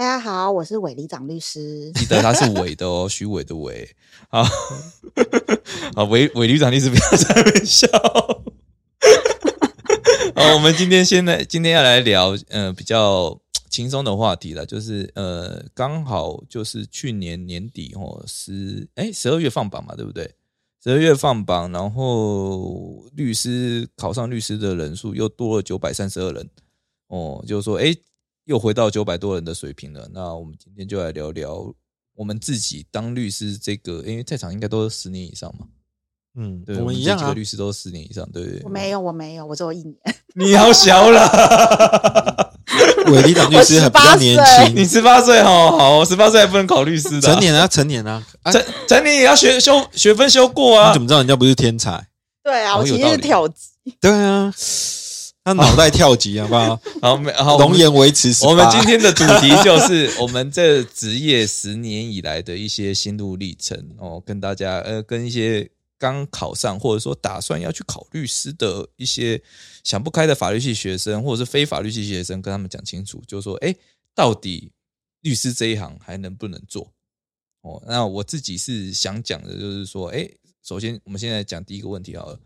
大家好，我是韦里长律师。记得他是伪的哦，虚伪的伪。好，好，韦韦旅长律师不要在那边笑。好，我们今天现在今天要来聊，呃，比较轻松的话题了，就是呃，刚好就是去年年底哦，十哎十二月放榜嘛，对不对？十二月放榜，然后律师考上律师的人数又多了九百三十二人，哦，就是说，哎，又回到九百多人的水平了。那我们今天就来聊聊我们自己当律师这个，因为在场应该都是十年以上嘛。嗯，对，我们一样啊们这几个律。师都是十年以上，对不对？我没有，我没有，我只有一年。你好小了，伟理长律师还比较年轻，你十八岁哦，好，十八岁还不能考律师的啊，成年啊，成年啊。啊成成年也要学修学分修过啊你怎。么知道人家不是天才？对啊，我其实好有道理是跳级。对啊，他脑袋跳级，好不好？好，没好，容颜维持18。我们今天的主题就是 我们这职业十年以来的一些心路历程哦，跟大家呃，跟一些刚考上或者说打算要去考律师的一些想不开的法律系学生，或者是非法律系学生，跟他们讲清楚，就是说，哎，到底律师这一行还能不能做？哦，那我自己是想讲的，就是说，哎，首先我们现在讲第一个问题好了，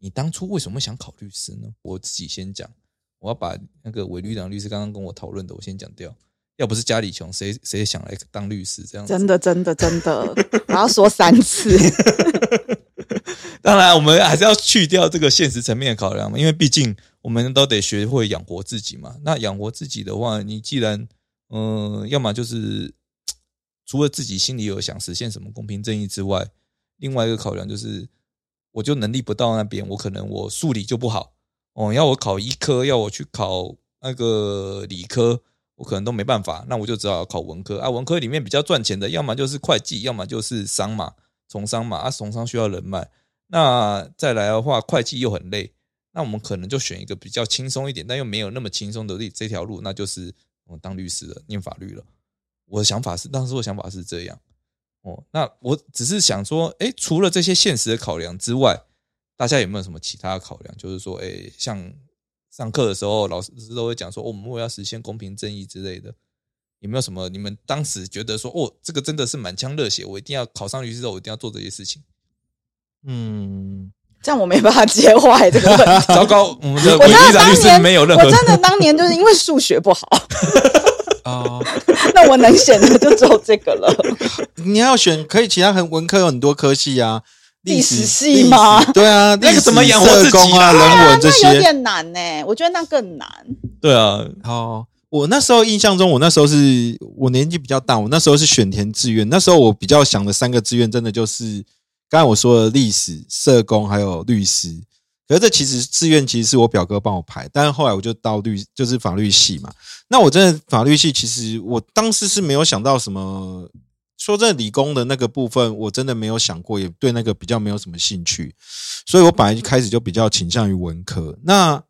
你当初为什么想考律师呢？我自己先讲。我要把那个韦律长律师刚刚跟我讨论的，我先讲掉。要不是家里穷，谁谁想来当律师这样子？真的，真的，真的，我要说三次。当然，我们还是要去掉这个现实层面的考量嘛，因为毕竟我们都得学会养活自己嘛。那养活自己的话，你既然嗯、呃要么就是 除了自己心里有想实现什么公平正义之外，另外一个考量就是，我就能力不到那边，我可能我数理就不好哦，要我考医科，要我去考那个理科，我可能都没办法，那我就只好考文科啊。文科里面比较赚钱的，要么就是会计，要么就是商嘛，从商嘛，啊，从商需要人脉。那再来的话，会计又很累，那我们可能就选一个比较轻松一点，但又没有那么轻松的这这条路，那就是我当律师了，念法律了。我的想法是，当时我的想法是这样哦。那我只是想说，哎，除了这些现实的考量之外，大家有没有什么其他的考量？就是说，哎，像上课的时候，老师都会讲说，哦我们为了要实现公平正义之类的。有没有什么你们当时觉得说，哦，这个真的是满腔热血，我一定要考上律师之后，我一定要做这些事情？嗯，这样我没办法接话欸这个问题。糟糕，我们的我真的韦局长律师当年，没有任何我真的当年就是因为数学不好，哦，那我能选的就只有这个了。你要选可以，其他很文科有很多科系啊，历史史系吗对啊，那个历史怎么养活自己社工啊、人文这那有些。点难呢，我觉得那更难。对啊，哦，我那时候印象中，我那时候是我年纪比较大，我那时候是选填志愿。那时候我比较想的三个志愿，真的就是刚才我说的历史、社工还有律师。可是这其实志愿其实是我表哥帮我排，但是后来我就到律就是法律系嘛。那我真的法律系，其实我当时是没有想到什么。说真的，理工的那个部分，我真的没有想过，也对那个比较没有什么兴趣，所以我本来一开始就比较倾向于文科。那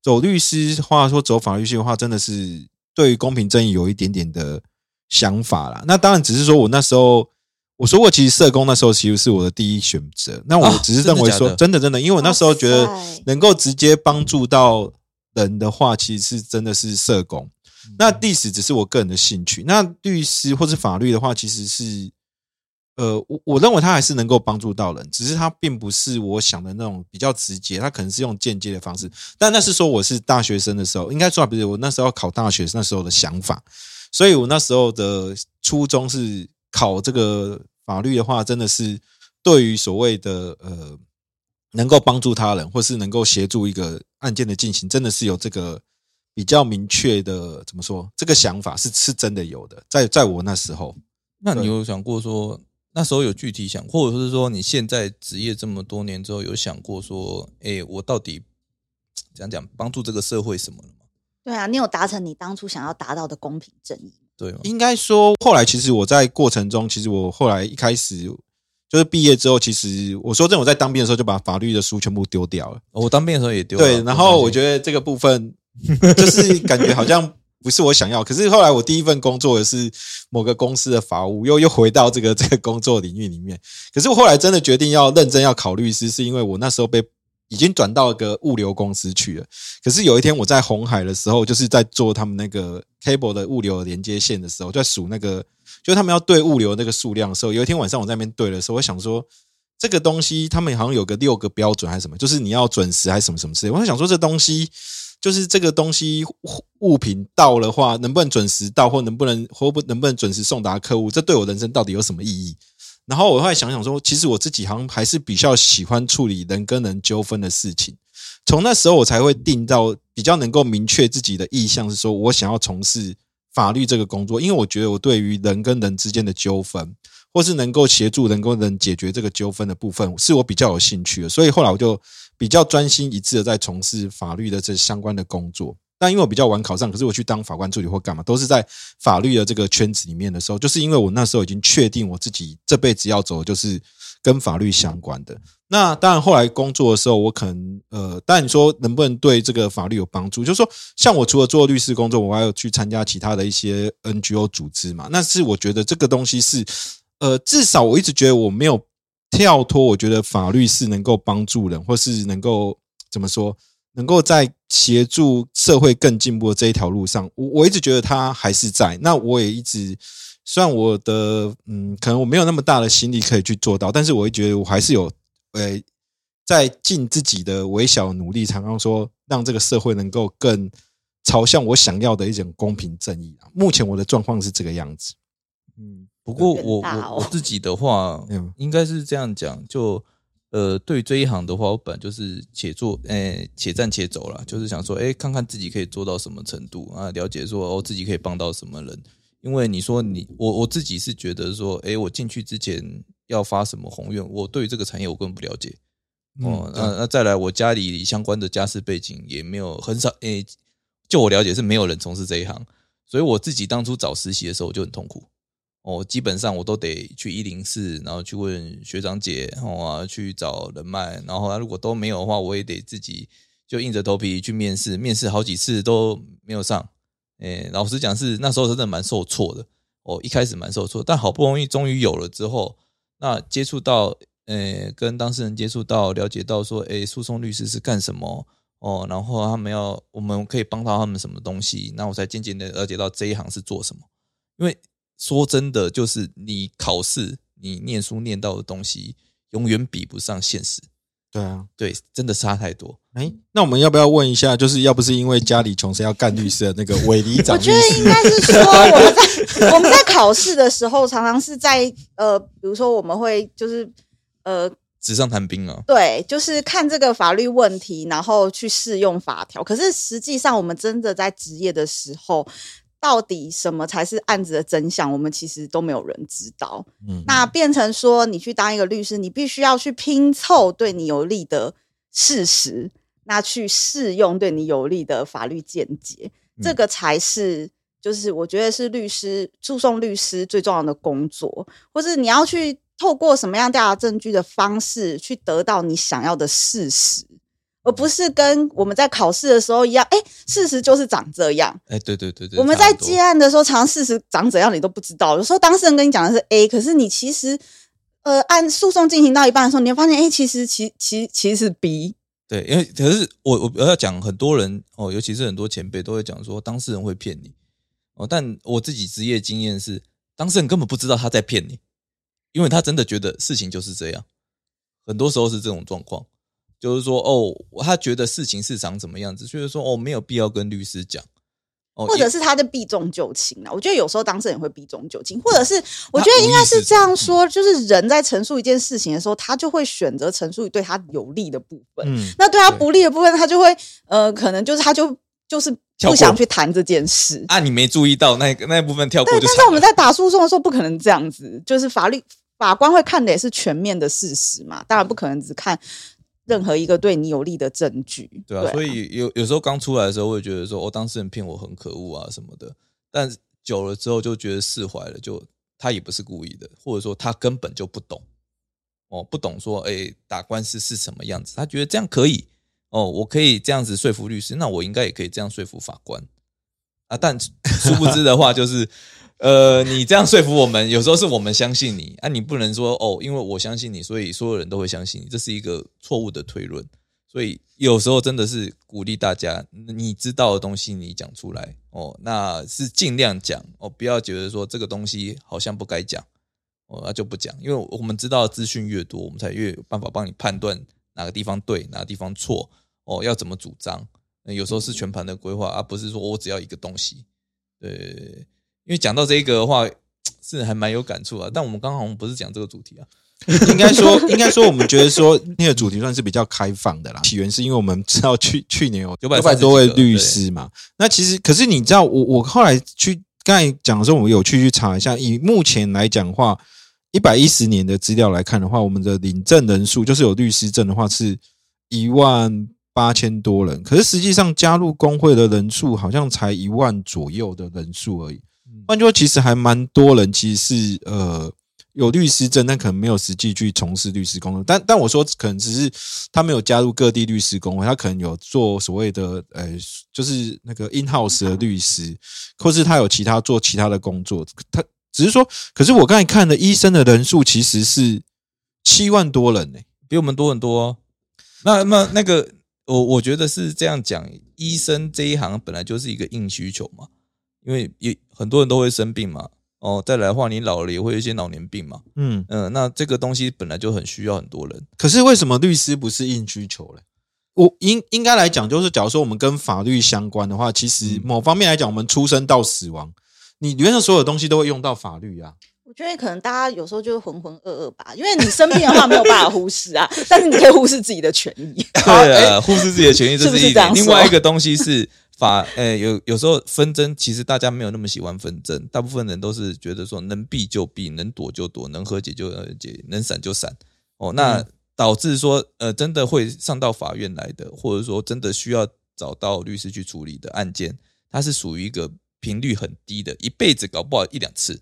走律师话说走法律系的话，真的是对于公平正义有一点点的想法啦。那当然只是说我那时候我说过，其实社工那时候其实是我的第一选择。那我啊只是认为说，真的真的真的，因为我那时候觉得能够直接帮助到人的话，其实是真的是社工。那历史只是我个人的兴趣，那律师或是法律的话，其实是，呃，我我认为它还是能够帮助到人，只是它并不是我想的那种比较直接，它可能是用间接的方式。但那是说我是大学生的时候，应该说不是我那时候考大学那时候的想法，所以我那时候的初衷是考这个法律的话，真的是对于所谓的呃能够帮助他人，或是能够协助一个案件的进行，真的是有这个比较明确的怎么说？这个想法是是真的有的，在在我那时候，那你有想过说，那时候有具体想，或者是说你现在职业这么多年之后，有想过说，哎，我到底讲讲帮助这个社会什么了吗？对啊，你有达成你当初想要达到的公平正义吗？对吗？应该说，后来其实我在过程中，其实我后来一开始就是毕业之后，其实我说真的，我在当兵的时候就把法律的书全部丢掉了。我当兵的时候也丢了。对，然后我觉得这个部分 就是感觉好像不是我想要。可是后来我第一份工作的是某个公司的法务，又又回到这个这个工作领域里面。可是我后来真的决定要认真要考律师，是因为我那时候被已经转到一个物流公司去了。可是有一天我在红海的时候，就是在做他们那个 cable 的物流连接线的时候，在数那个，就是他们要对物流那个数量的时候，有一天晚上我在那边对的时候，我想说。这个东西他们好像有个六个标准还是什么，就是你要准时还是什么什么之类。我想说，这东西就是这个东西物品到了话，能不能准时到，或能不能或不能不能准时送达客户，这对我人生到底有什么意义？然后我后来想想说，其实我自己好像还是比较喜欢处理人跟人纠纷的事情。从那时候我才会定到比较能够明确自己的意向，是说我想要从事法律这个工作，因为我觉得我对于人跟人之间的纠纷。或是能够协助人跟人解决这个纠纷的部分，是我比较有兴趣的，所以后来我就比较专心一致的在从事法律的这相关的工作。但因为我比较晚考上，可是我去当法官助理或干嘛，都是在法律的这个圈子里面的时候，就是因为我那时候已经确定我自己这辈子要走的就是跟法律相关的。那当然后来工作的时候，我可能呃，但你说能不能对这个法律有帮助？就是说，像我除了做律师工作，我还有去参加其他的一些 NGO 组织嘛。那是我觉得这个东西是。呃，至少我一直觉得我没有跳脱，我觉得法律是能够帮助人，或是能够怎么说，能够在协助社会更进步的这一条路上，我我一直觉得他还是在。那我也一直，虽然我的嗯，可能我没有那么大的心力可以去做到，但是我会觉得我还是有，呃，在尽自己的微小努力，常常说让这个社会能够更朝向我想要的一种公平正义啊。目前我的状况是这个样子，嗯。不过我我我自己的话，应该是这样讲，就呃，对这一行的话，我本来就是且做，诶，且战且走了，就是想说，哎，看看自己可以做到什么程度啊，了解说，哦，自己可以帮到什么人。因为你说你我我自己是觉得说，哎，我进去之前要发什么宏愿，我对于这个产业我根本不了解。哦，那那再来，我家里相关的家世背景也没有很少，诶，就我了解是没有人从事这一行，所以我自己当初找实习的时候我就很痛苦。哦，基本上我都得去一零四，然后去问学长姐，哦啊，去找人脉，然后如果都没有的话，我也得自己就硬着头皮去面试，面试好几次都没有上。诶，老实讲是那时候真的蛮受挫的。哦，一开始蛮受挫，但好不容易终于有了之后，那接触到，诶，跟当事人接触到，了解到说，诶，诉讼律师是干什么？哦，然后他们要我们可以帮到他们什么东西？那我才渐渐的了解到这一行是做什么，因为。说真的，就是你考试、你念书念到的东西，永远比不上现实。对啊，对，真的差太多。哎，那我们要不要问一下，就是要不是因为家里穷，谁要干律师的那个韦里长？我觉得应该是说，我们在我们在考试的时候，常常是在呃，比如说我们会就是呃，纸上谈兵啊。对，就是看这个法律问题，然后去适用法条。可是实际上，我们真的在职业的时候。到底什么才是案子的真相？我们其实都没有人知道。嗯，那变成说，你去当一个律师，你必须要去拼凑对你有利的事实，那去适用对你有利的法律见解，这个才是就是我觉得是律师诉讼律师最重要的工作，或是你要去透过什么样调查证据的方式去得到你想要的事实。而不是跟我们在考试的时候一样，哎，事实就是长这样。哎，对对对对。我们在接案的时候，常常事实长怎样你都不知道。有时候当事人跟你讲的是 A，可是你其实，呃，按诉讼进行到一半的时候，你会发现，哎，其实其其其实是 B。对，因为可是我我要讲很多人哦，尤其是很多前辈都会讲说，当事人会骗你哦。但我自己职业经验是，当事人根本不知道他在骗你，因为他真的觉得事情就是这样，很多时候是这种状况。就是说，哦，他觉得事情是长怎么样子，就是说，哦，没有必要跟律师讲，哦，或者是他的避重就轻啊。我觉得有时候当事人会避重就轻，或者是我觉得应该是这样说，就是人在陈述一件事情的时候，他就会选择陈述对他有利的部分，嗯，那对他不利的部分，他就会呃，可能就是他就就是不想去谈这件事啊。你没注意到那那部分跳过，但是我们在打诉讼的时候不可能这样子，就是法律法官会看的也是全面的事实嘛，当然不可能只看。任何一个对你有利的证据，对啊，所以有有时候刚出来的时候，会觉得说，哦，当事人骗我很可恶啊什么的。但久了之后就觉得释怀了，就他也不是故意的，或者说他根本就不懂，哦，不懂说，哎，打官司是什么样子，他觉得这样可以，哦，我可以这样子说服律师，那我应该也可以这样说服法官，啊，但殊不知的话就是。呃，你这样说服我们，有时候是我们相信你啊，你不能说哦，因为我相信你，所以所有人都会相信你，这是一个错误的推论。所以有时候真的是鼓励大家，你知道的东西你讲出来哦，那是尽量讲哦，不要觉得说这个东西好像不该讲哦，那就不讲，因为我们知道资讯越多，我们才越有办法帮你判断哪个地方对，哪个地方错哦，要怎么主张。有时候是全盘的规划，而不是说我只要一个东西，对。因为讲到这个的话，是还蛮有感触啊。但我们刚好不是讲这个主题啊，应该说，应该说，我们觉得说那个主题算是比较开放的啦。起源是因为我们知道去去年有九百多位律师嘛。那其实，可是你知道，我我后来去刚才讲的时候，我有去去查一下，以目前来讲话，一百一十年的资料来看的话，我们的领证人数，就是有律师证的话，是一万八千多人。可是实际上加入工会的人数，好像才一万左右的人数而已。换句话说，其实还蛮多人其实是呃有律师证，但可能没有实际去从事律师工作。但但我说，可能只是他没有加入各地律师工会，他可能有做所谓的呃，就是那个 in house 的律师，或是他有其他做其他的工作。他只是说，可是我刚才看的医生的人数其实是七万多人呢，比我们多很多。哦那那那个，我我觉得是这样讲，医生这一行本来就是一个硬需求嘛。因为也很多人都会生病嘛，哦，再来的话，你老了也会有一些老年病嘛，嗯嗯，那这个东西本来就很需要很多人。可是为什么律师不是硬需求嘞？我应应该来讲，就是假如说我们跟法律相关的话，其实某方面来讲，我们出生到死亡，你里面的所有东西都会用到法律啊。我觉得可能大家有时候就是浑浑噩噩吧，因为你生病的话没有办法忽视啊，但是你可以忽视自己的权益。对啊，忽视自己的权益这是一点。另外一个东西是。法诶，有有时候纷争，其实大家没有那么喜欢纷争，大部分人都是觉得说能避就避，能躲就躲，能和解就和解，能闪就闪。哦，那导致说呃，真的会上到法院来的，或者说真的需要找到律师去处理的案件，它是属于一个频率很低的，一辈子搞不好一两次，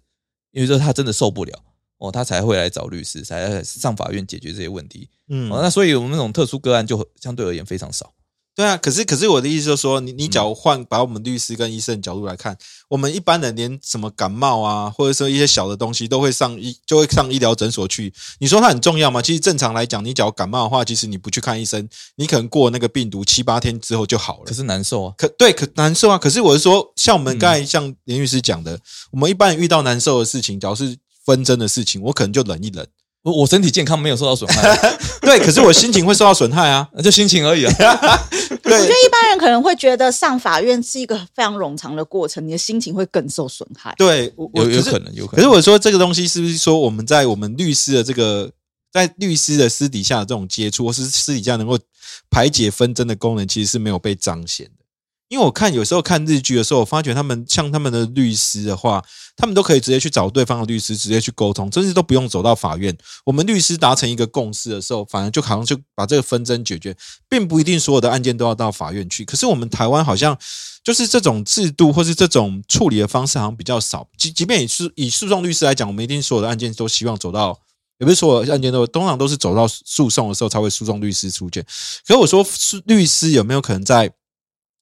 因为说他真的受不了哦，他才会来找律师，才上法院解决这些问题。嗯，哦，那所以我们那种特殊个案就相对而言非常少。对啊，可是可是我的意思就是说，你你假如换把我们律师跟医生的角度来看，我们一般人连什么感冒啊，或者说一些小的东西都会上医就会上医疗诊所去。你说它很重要吗？其实正常来讲，你只要感冒的话，其实你不去看医生，你可能过那个病毒七八天之后就好了。可是难受啊，可对，可难受啊。可是我是说，像我们刚才像连律师讲的，我们一般人遇到难受的事情，假如是纷争的事情，我可能就忍一忍。我我身体健康没有受到损害，对，可是我心情会受到损害啊，就心情而已啊。对，我觉得一般人可能会觉得上法院是一个非常冗长的过程，你的心情会更受损害。对，有有可能有可能。可是我说这个东西是不是说我们在我们律师的这个在律师的私底下的这种接触，或是私底下能够排解纷争的功能，其实是没有被彰显的。因为我看有时候看日剧的时候，我发觉他们像他们的律师的话，他们都可以直接去找对方的律师，直接去沟通，甚至都不用走到法院。我们律师达成一个共识的时候，反而就好像就把这个纷争解决，并不一定所有的案件都要到法院去。可是我们台湾好像就是这种制度或是这种处理的方式好像比较少。即即便以诉以诉讼律师来讲，我们一定所有的案件都希望走到，也不是所有案件都通常都是走到诉讼的时候才会诉讼律师出现。可是我说律师有没有可能在？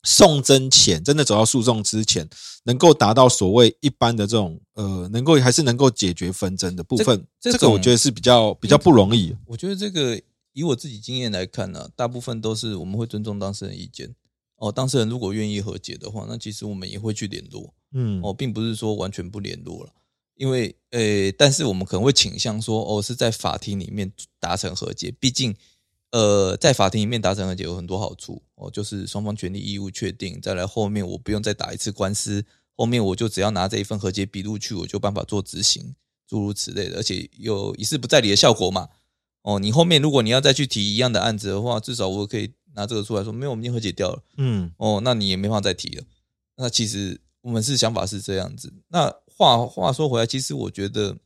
送真前，真的走到诉讼之前，能够达到所谓一般的这种呃，能够还是能够解决纷争的部分，这个我觉得是比较比较不容易。我觉得这个以我自己经验来看呢，大部分都是我们会尊重当事人意见。哦，当事人如果愿意和解的话，那其实我们也会去联络。嗯，哦，并不是说完全不联络了，因为呃，但是我们可能会倾向说，哦，是在法庭里面达成和解，毕竟。呃，在法庭里面达成和解有很多好处哦，就是双方权利义务确定，再来后面我不用再打一次官司，后面我就只要拿这一份和解笔录去，我就办法做执行，诸如此类的，而且有一事不在理的效果嘛。哦，你后面如果你要再去提一样的案子的话，至少我可以拿这个出来说，没有，我们已经和解掉了。嗯，哦，那你也没法再提了。那其实我们是想法是这样子。那话话说回来，其实我觉得。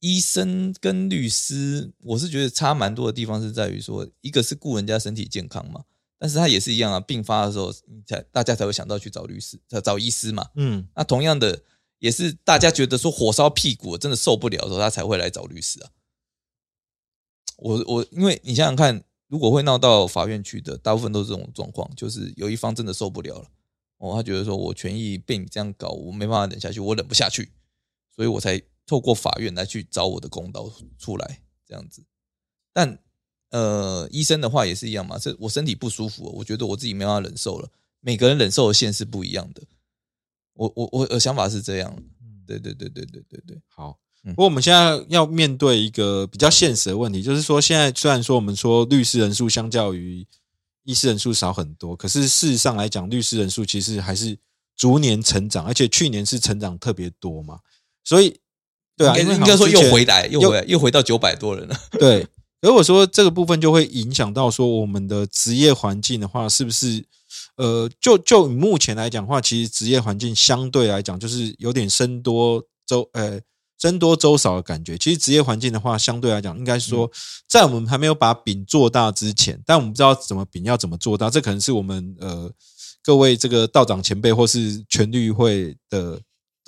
医生跟律师，我是觉得差蛮多的地方是在于说，一个是顾人家身体健康嘛，但是他也是一样啊，病发的时候才大家才会想到去找律师、找找医师嘛。嗯，那同样的，也是大家觉得说火烧屁股，真的受不了的时候，他才会来找律师啊。我我，因为你想想看，如果会闹到法院去的，大部分都是这种状况，就是有一方真的受不了了，哦，他觉得说我权益被你这样搞，我没办法忍下去，我忍不下去，所以我才透过法院来去找我的公道出来，这样子。但呃，医生的话也是一样嘛，这我身体不舒服，我觉得我自己没办法忍受了。每个人忍受的线是不一样的。我我我的想法是这样，对对对对对对对。好，嗯不过我们现在要面对一个比较现实的问题，就是说，现在虽然说我们说律师人数相较于医师人数少很多，可是事实上来讲，律师人数其实还是逐年成长，而且去年是成长特别多嘛，所以对啊，应该说又回来，又回来，又回到九百多人了。对，如果说这个部分就会影响到说我们的职业环境的话，是不是？呃，就就以目前来讲的话，其实职业环境相对来讲就是有点僧多粥呃僧多粥少的感觉。其实职业环境的话，相对来讲，应该说在我们还没有把饼做大之前，但我们不知道怎么饼要怎么做大，这可能是我们呃各位这个道长前辈或是全律会的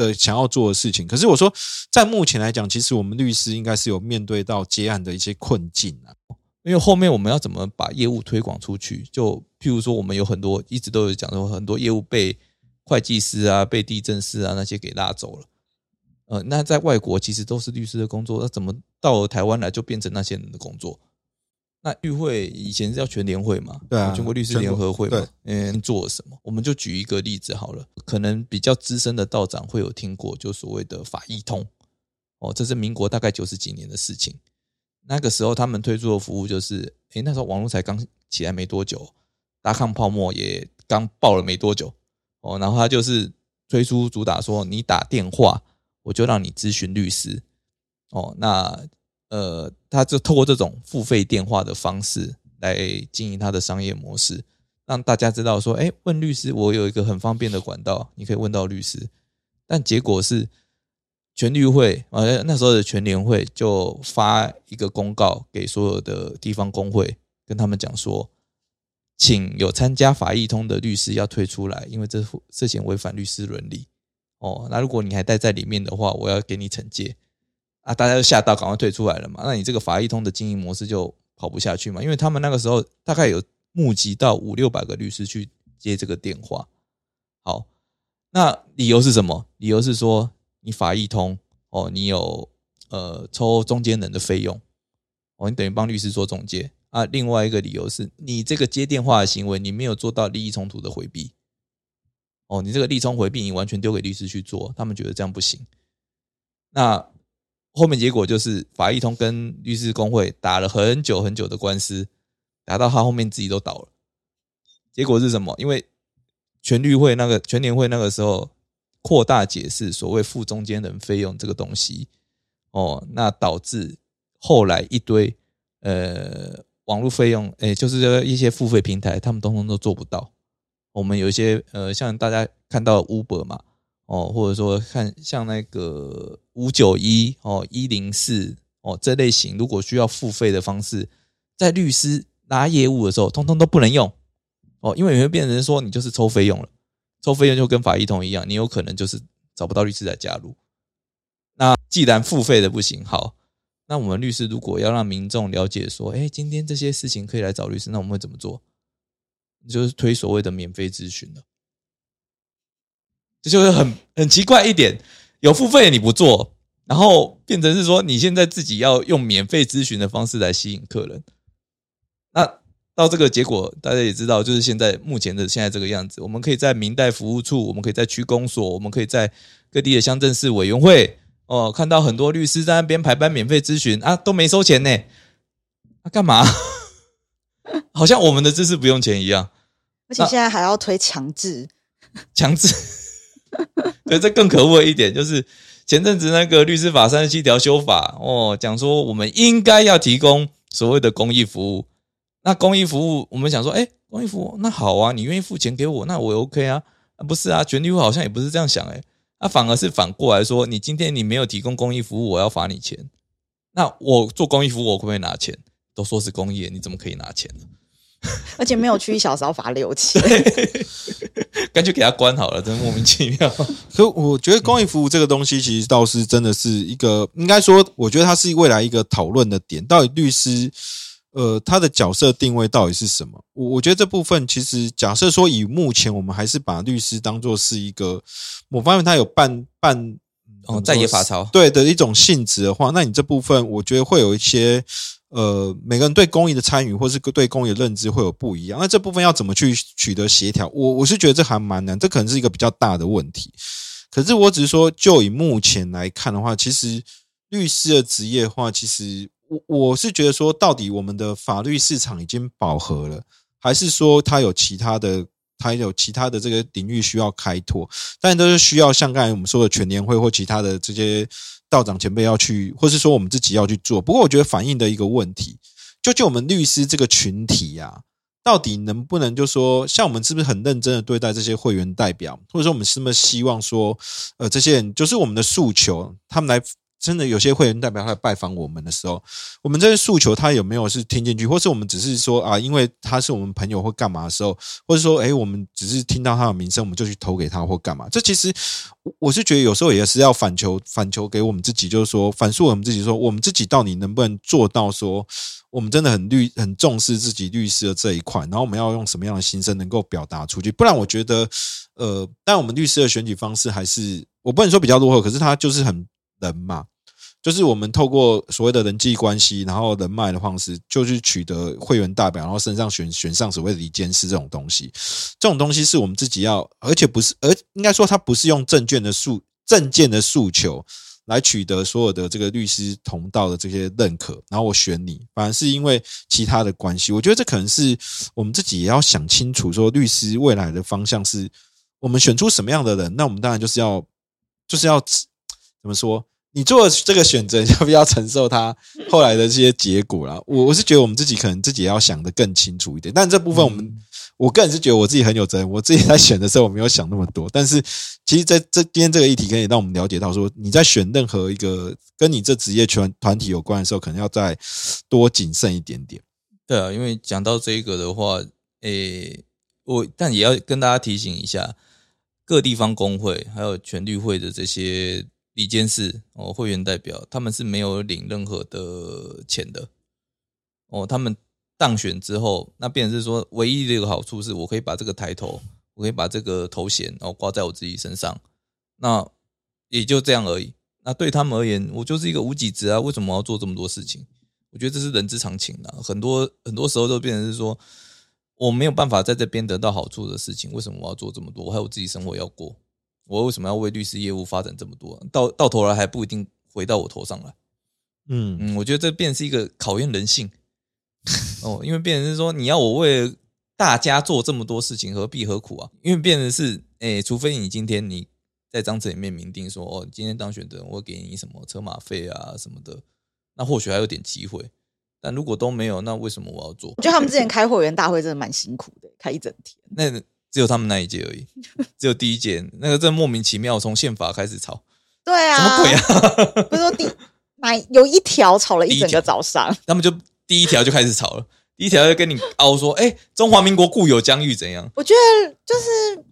的想要做的事情。可是我说，在目前来讲，其实我们律师应该是有面对到接案的一些困境啊。因为后面我们要怎么把业务推广出去？就譬如说，我们有很多一直都有讲说，很多业务被会计师啊、被地震师啊那些给拉走了。呃，那在外国其实都是律师的工作，那怎么到了台湾来就变成那些人的工作？那律会以前是叫全联会嘛，对啊全国律师联合会嘛对，嗯，做什么？我们就举一个例子好了，可能比较资深的道长会有听过，就所谓的法医通，哦，这是民国大概九十几年的事情。那个时候他们推出的服务就是，诶，那时候网络才刚起来没多久，达康泡沫也刚爆了没多久，哦，然后他就是推出主打说，你打电话我就让你咨询律师，哦，那呃，他就透过这种付费电话的方式来经营他的商业模式，让大家知道说，诶，问律师我有一个很方便的管道，你可以问到律师，但结果是。全律会呃那时候的全联会就发一个公告给所有的地方工会，跟他们讲说，请有参加法益通的律师要退出来，因为这涉嫌违反律师伦理。哦，那如果你还待在里面的话，我要给你惩戒。啊，大家就吓到，赶快退出来了嘛。那你这个法医通的经营模式就跑不下去嘛，因为他们那个时候大概有募集到五六百个律师去接这个电话。好，那理由是什么？理由是说。你法医通哦，你有呃抽中间人的费用哦，你等于帮律师做中介啊。另外一个理由是你这个接电话的行为，你没有做到利益冲突的回避哦，你这个利冲回避，你完全丢给律师去做，他们觉得这样不行。那后面结果就是法益通跟律师工会打了很久很久的官司，打到他后面自己都倒了。结果是什么？因为全律会那个全联会那个时候。扩大解释所谓付中间人费用这个东西，哦，那导致后来一堆呃网络费用，诶，就是一些付费平台，他们通通都做不到。我们有一些呃，像大家看到 Uber 嘛，哦，或者说看像那个五九一哦一零四哦这类型，如果需要付费的方式，在律师拉业务的时候，通通都不能用哦，因为你会变成说你就是抽费用了。抽费用就跟法医通一样，你有可能就是找不到律师来加入。那既然付费的不行，好，那我们律师如果要让民众了解说，哎，今天这些事情可以来找律师，那我们会怎么做？就是推所谓的免费咨询了。这就是很很奇怪一点，有付费你不做，然后变成是说你现在自己要用免费咨询的方式来吸引客人，那。到这个结果，大家也知道，就是现在目前的现在这个样子。我们可以在明代服务处，我们可以在区公所，我们可以在各地的乡镇市委员会哦，看到很多律师在那边排班免费咨询啊，都没收钱呢。啊，干嘛？好像我们的知识不用钱一样。而且现在还要推强制，强制。对，这更可恶的一点就是前阵子那个律师法三十七条修法哦，讲说我们应该要提供所谓的公益服务。那公益服务，我们想说，哎，公益服务那好啊，你愿意付钱给我，那我 OK 啊。不是啊，全律会好像也不是这样想，哎，那反而是反过来说，你今天你没有提供公益服务，我要罚你钱。那我做公益服务，我可不可以拿钱？都说是公益，你怎么可以拿钱呢？而且没有去一小时要罚六千，干脆给他关好了，真莫名其妙。所以我觉得公益服务这个东西，其实倒是真的是一个，应该说，我觉得它是未来一个讨论的点。到底律师，呃，他的角色定位到底是什么？我我觉得这部分其实，假设说以目前我们还是把律师当做是一个，某方面他有半半哦，在野法曹，对的一种性质的话，那你这部分我觉得会有一些。呃，每个人对公益的参与，或是对公益的认知会有不一样。那这部分要怎么去取得协调？我我是觉得这还蛮难，这可能是一个比较大的问题。可是我只是说，就以目前来看的话，其实律师的职业化，其实我我是觉得说，到底我们的法律市场已经饱和了，还是说它有其他的，它有其他的这个领域需要开拓？但都是需要像刚才我们说的全年会或其他的这些。道长前辈要去，或是说我们自己要去做。不过，我觉得反映的一个问题，究竟我们律师这个群体呀，到底能不能就说，像我们是不是很认真的对待这些会员代表，或者说我们是不是希望说，呃，这些人就是我们的诉求，他们来。真的有些会员代表他来拜访我们的时候，我们这些诉求他有没有是听进去，或是我们只是说啊，因为他是我们朋友或干嘛的时候，或者说哎，我们只是听到他的名声，我们就去投给他或干嘛？这其实我是觉得有时候也是要反求反求给我们自己，就是说反诉我们自己，说我们自己到底能不能做到说，我们真的很律很重视自己律师的这一块，然后我们要用什么样的心声能够表达出去？不然我觉得，呃，但我们律师的选举方式还是我不能说比较落后，可是他就是很人嘛。就是我们透过所谓的人际关系，然后人脉的方式，就去取得会员代表，然后身上选选上所谓的理监事这种东西。这种东西是我们自己要，而且不是，而应该说它不是用证券的诉证件的诉求来取得所有的这个律师同道的这些认可，然后我选你，反而是因为其他的关系。我觉得这可能是我们自己也要想清楚，说律师未来的方向是我们选出什么样的人，那我们当然就是要就是要怎么说？你做这个选择，要不要承受他后来的这些结果啦？我我是觉得我们自己可能自己也要想的更清楚一点。但这部分我们，我个人是觉得我自己很有责任。我自己在选的时候，我没有想那么多。但是，其实在这今天这个议题，可以让我们了解到，说你在选任何一个跟你这职业团团体有关的时候，可能要再多谨慎一点点。对啊，因为讲到这个的话，诶，我但也要跟大家提醒一下，各地方工会还有全律会的这些。李监事哦，会员代表他们是没有领任何的钱的哦。他们当选之后，那变成是说，唯一的一个好处是我可以把这个抬头，我可以把这个头衔，然后挂在我自己身上。那也就这样而已。那对他们而言，我就是一个无己职啊。为什么要做这么多事情？我觉得这是人之常情啊。很多很多时候都变成是说，我没有办法在这边得到好处的事情，为什么我要做这么多？我还有自己生活要过。我为什么要为律师业务发展这么多？到到头来还不一定回到我头上来。嗯嗯，我觉得这变是一个考验人性 哦，因为变成是说你要我为大家做这么多事情，何必何苦啊？因为变成是，哎，除非你今天你在章程里面明定说，哦，今天当选的人我给你什么车马费啊什么的，那或许还有点机会。但如果都没有，那为什么我要做？我觉得他们之前开会员大会真的蛮辛苦的，开一整天。那。只有他们那一届而已，只有第一届那个真莫名其妙，从宪法开始吵，对啊，什么鬼啊？不是说第哪有一条吵了一整个早上，他们就第一条就开始吵了，第一条就跟你凹说，哎，中华民国固有疆域怎样？我觉得就是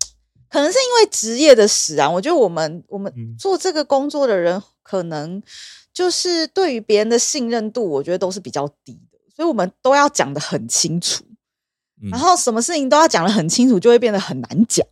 可能是因为职业的使然，我觉得我们我们做这个工作的人，可能就是对于别人的信任度，我觉得都是比较低的，所以我们都要讲的很清楚。然后什么事情都要讲的很清楚，就会变得很难讲。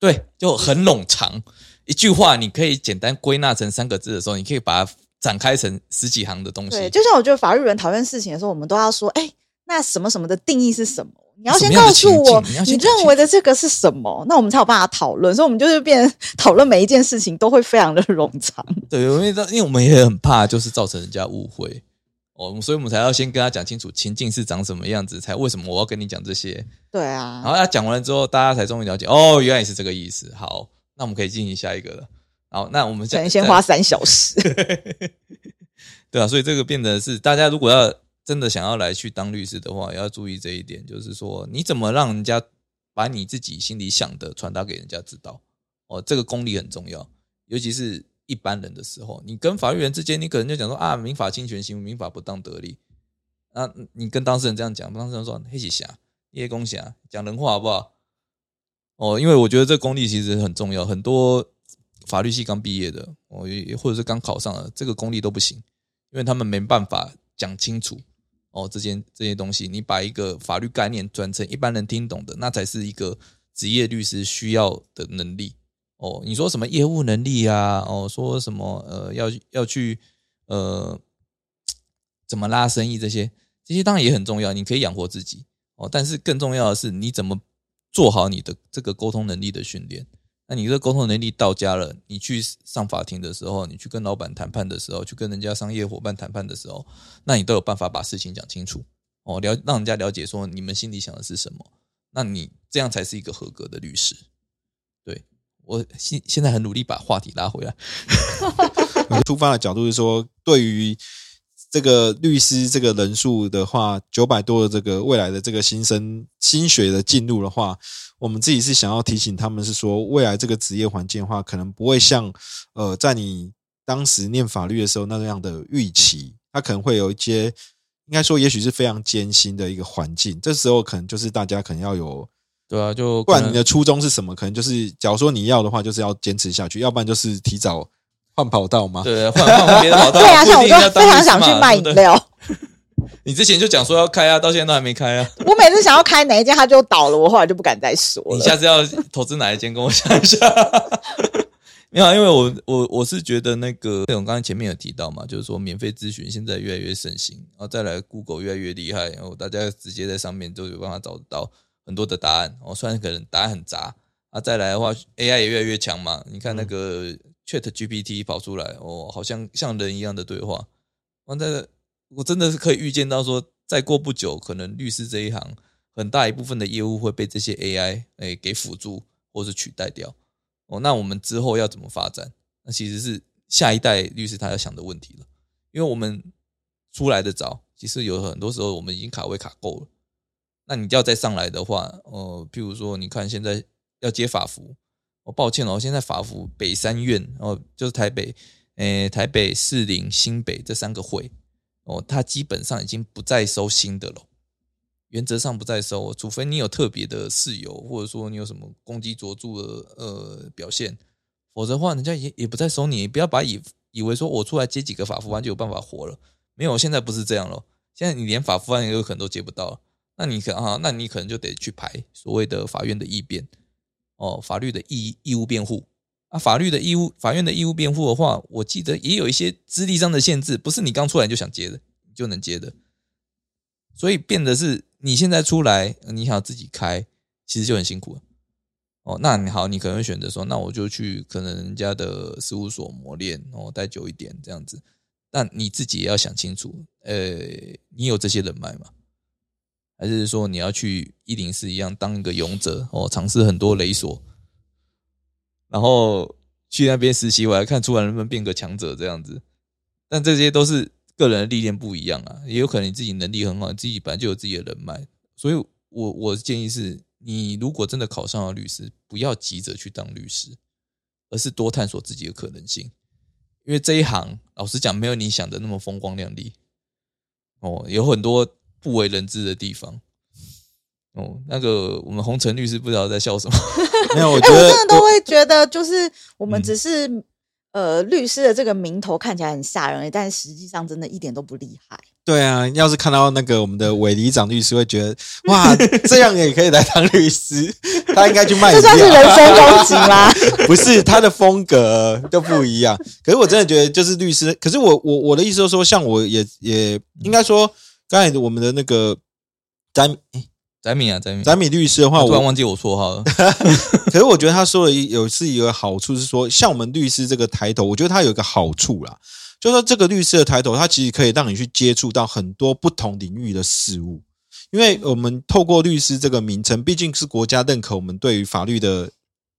对，就很冗长。一句话你可以简单归纳成三个字的时候，你可以把它展开成十几行的东西。对，就像我觉得法律人讨论事情的时候，我们都要说：哎，那什么什么的定义是什么？你要先告诉我，你认为的这个是什么？那我们才有办法讨论。所以，我们就是变讨论每一件事情都会非常的冗长。对，因为因为我们也很怕，就是造成人家误会。哦，所以我们才要先跟他讲清楚情境是长什么样子，才为什么我要跟你讲这些？对啊。然后他讲完了之后，大家才终于了解，哦，原来也是这个意思。好，那我们可以进行下一个了。好，那我们先先花三小时。对啊，所以这个变得是大家如果要真的想要来去当律师的话，要注意这一点，就是说你怎么让人家把你自己心里想的传达给人家知道。哦，这个功力很重要，尤其是。一般人的时候，你跟法律人之间，你可能就讲说啊，民法侵权行为，民法不当得利。那你跟当事人这样讲，当事人说黑起侠、叶公侠，讲人话好不好？哦，因为我觉得这功力其实很重要，很多法律系刚毕业的哦，也或者是刚考上的，这个功力都不行，因为他们没办法讲清楚哦，这件这些东西，你把一个法律概念转成一般人听懂的，那才是一个职业律师需要的能力哦。你说什么业务能力啊？哦，说什么呃，要要去呃，怎么拉生意这些，这些当然也很重要，你可以养活自己哦。但是更重要的是，你怎么做好你的这个沟通能力的训练？那你这沟通能力到家了，你去上法庭的时候，你去跟老板谈判的时候，去跟人家商业伙伴谈判的时候，那你都有办法把事情讲清楚哦，了让人家了解说你们心里想的是什么。那你这样才是一个合格的律师。对我现现在很努力把话题拉回来。出发的角度是说，对于这个律师这个人数的话，九百多的这个未来的这个新生新学的进入的话，我们自己是想要提醒他们，是说未来这个职业环境的话，可能不会像呃，在你当时念法律的时候那样的预期，它可能会有一些，应该说也许是非常艰辛的一个环境。这时候可能就是大家可能要有，对啊，就不管你的初衷是什么，可能就是假如说你要的话，就是要坚持下去，要不然就是提早。换跑道嘛？对，换换别的跑道。对啊，像我就非常想去卖饮料。你之前就讲说要开啊，到现在都还没开啊。我每次想要开哪一间，它就倒了，我后来就不敢再说了。你下次要投资哪一间，跟我讲一下。没有，因为我我我是觉得那个，我刚才前面有提到嘛，就是说免费咨询现在越来越盛行，然后再来 Google 越来越厉害，然后大家直接在上面都有办法找得到很多的答案。哦，虽然可能答案很杂啊，再来的话 AI 也越来越强嘛。你看那个。Chat GPT 跑出来，哦，好像像人一样的对话。完在我真的是可以预见到说，再过不久，可能律师这一行很大一部分的业务会被这些 AI 哎给辅助或是取代掉。哦，那我们之后要怎么发展？那其实是下一代律师他要想的问题了。因为我们出来的早，其实有很多时候我们已经卡位卡够了。那你就要再上来的话，呃，譬如说，你看现在要接法服。我抱歉哦，现在法服北三院哦，就是台北，诶，台北士林、新北这三个会哦，它基本上已经不再收新的了，原则上不再收，除非你有特别的事由，或者说你有什么攻击卓著的呃表现，否则的话，人家也也不再收你。不要把以以为说我出来接几个法服案就有办法活了，没有，现在不是这样了。现在你连法服案也有可能都接不到，那你可啊，那你可能就得去排所谓的法院的异辩。哦，法律的义义务辩护啊，法律的义务，法院的义务辩护的话，我记得也有一些资历上的限制，不是你刚出来就想接的就能接的，所以变得是你现在出来，你想自己开，其实就很辛苦。哦，那你好，你可能会选择说，那我就去可能人家的事务所磨练，哦，待久一点这样子。但你自己也要想清楚，呃，你有这些人脉吗？还是说你要去一零四一样当一个勇者哦，尝试很多雷索，然后去那边实习，我来看出来能不能变个强者这样子。但这些都是个人的历练不一样啊，也有可能你自己能力很好，你自己本来就有自己的人脉。所以，我我建议是，你如果真的考上了律师，不要急着去当律师，而是多探索自己的可能性。因为这一行，老实讲，没有你想的那么风光亮丽哦，有很多。不为人知的地方，哦，那个我们红尘律师不知道在笑什么。没有，我觉得我真的都会觉得，就是我们只是呃律师的这个名头看起来很吓人，但实际上真的一点都不厉害。对啊，要是看到那个我们的韦里长律师，会觉得哇，这样也可以来当律师，他应该去卖。这算是人身攻击吗？不是，他的风格都不一样。可是我真的觉得，就是律师。可是我我我的意思就是说，像我也也应该说。刚才我们的那个翟翟敏啊，翟敏翟敏律师的话，我突然忘记我绰号了。可是我觉得他说的有是一个好处，是说像我们律师这个抬头，我觉得他有一个好处啦，就是说这个律师的抬头，他其实可以让你去接触到很多不同领域的事物，因为我们透过律师这个名称，毕竟是国家认可我们对于法律的。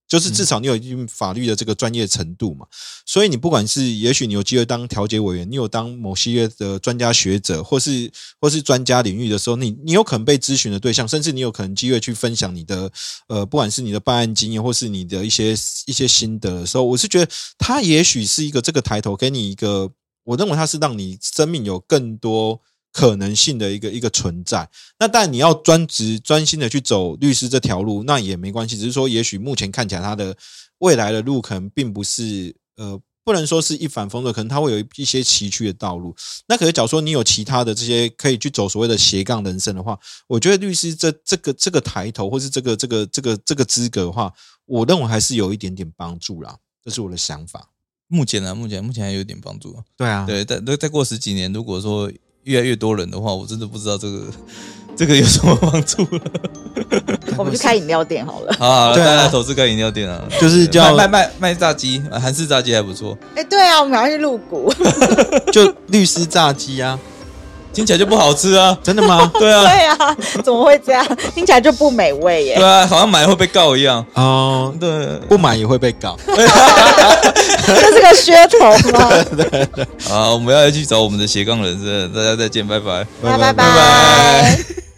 就是至少你有一定法律的这个专业程度嘛，所以你不管是也许你有机会当调解委员，你有当某些的专家学者，或是或是专家领域的时候，你你有可能被咨询的对象，甚至你有可能机会去分享你的呃，不管是你的办案经验，或是你的一些一些心得的时候，我是觉得他也许是一个这个抬头，给你一个，我认为他是让你生命有更多可能性的一个一个存在。那但你要专职专心的去走律师这条路，那也没关系，只是说也许目前看起来他的未来的路可能并不是呃。不能说是一帆风顺，可能他会有一些崎岖的道路。那可是，假如说你有其他的这些可以去走所谓的斜杠人生的话，我觉得律师这这个这个抬头，或是这个这个这个这个资格的话，我认为还是有一点点帮助啦。这是我的想法。目前呢，目前目前还有点帮助。对啊，对，再再过十几年，如果说越来越多人的话，我真的不知道这个。这个有什么帮助？我们去开饮料店好了。啊，大家投资开饮料店啊，就是叫卖卖卖炸鸡，韩式炸鸡还不错。哎，对啊，我们要去入股，就律师炸鸡啊。听起来就不好吃啊？真的吗？对啊，对啊，怎么会这样？听起来就不美味耶。对啊，好像买会被告一样。哦，对，不买也会被告。这是个噱头吗？对对。好，我们要去找我们的斜杠人生，大家再见，拜拜，拜拜拜拜。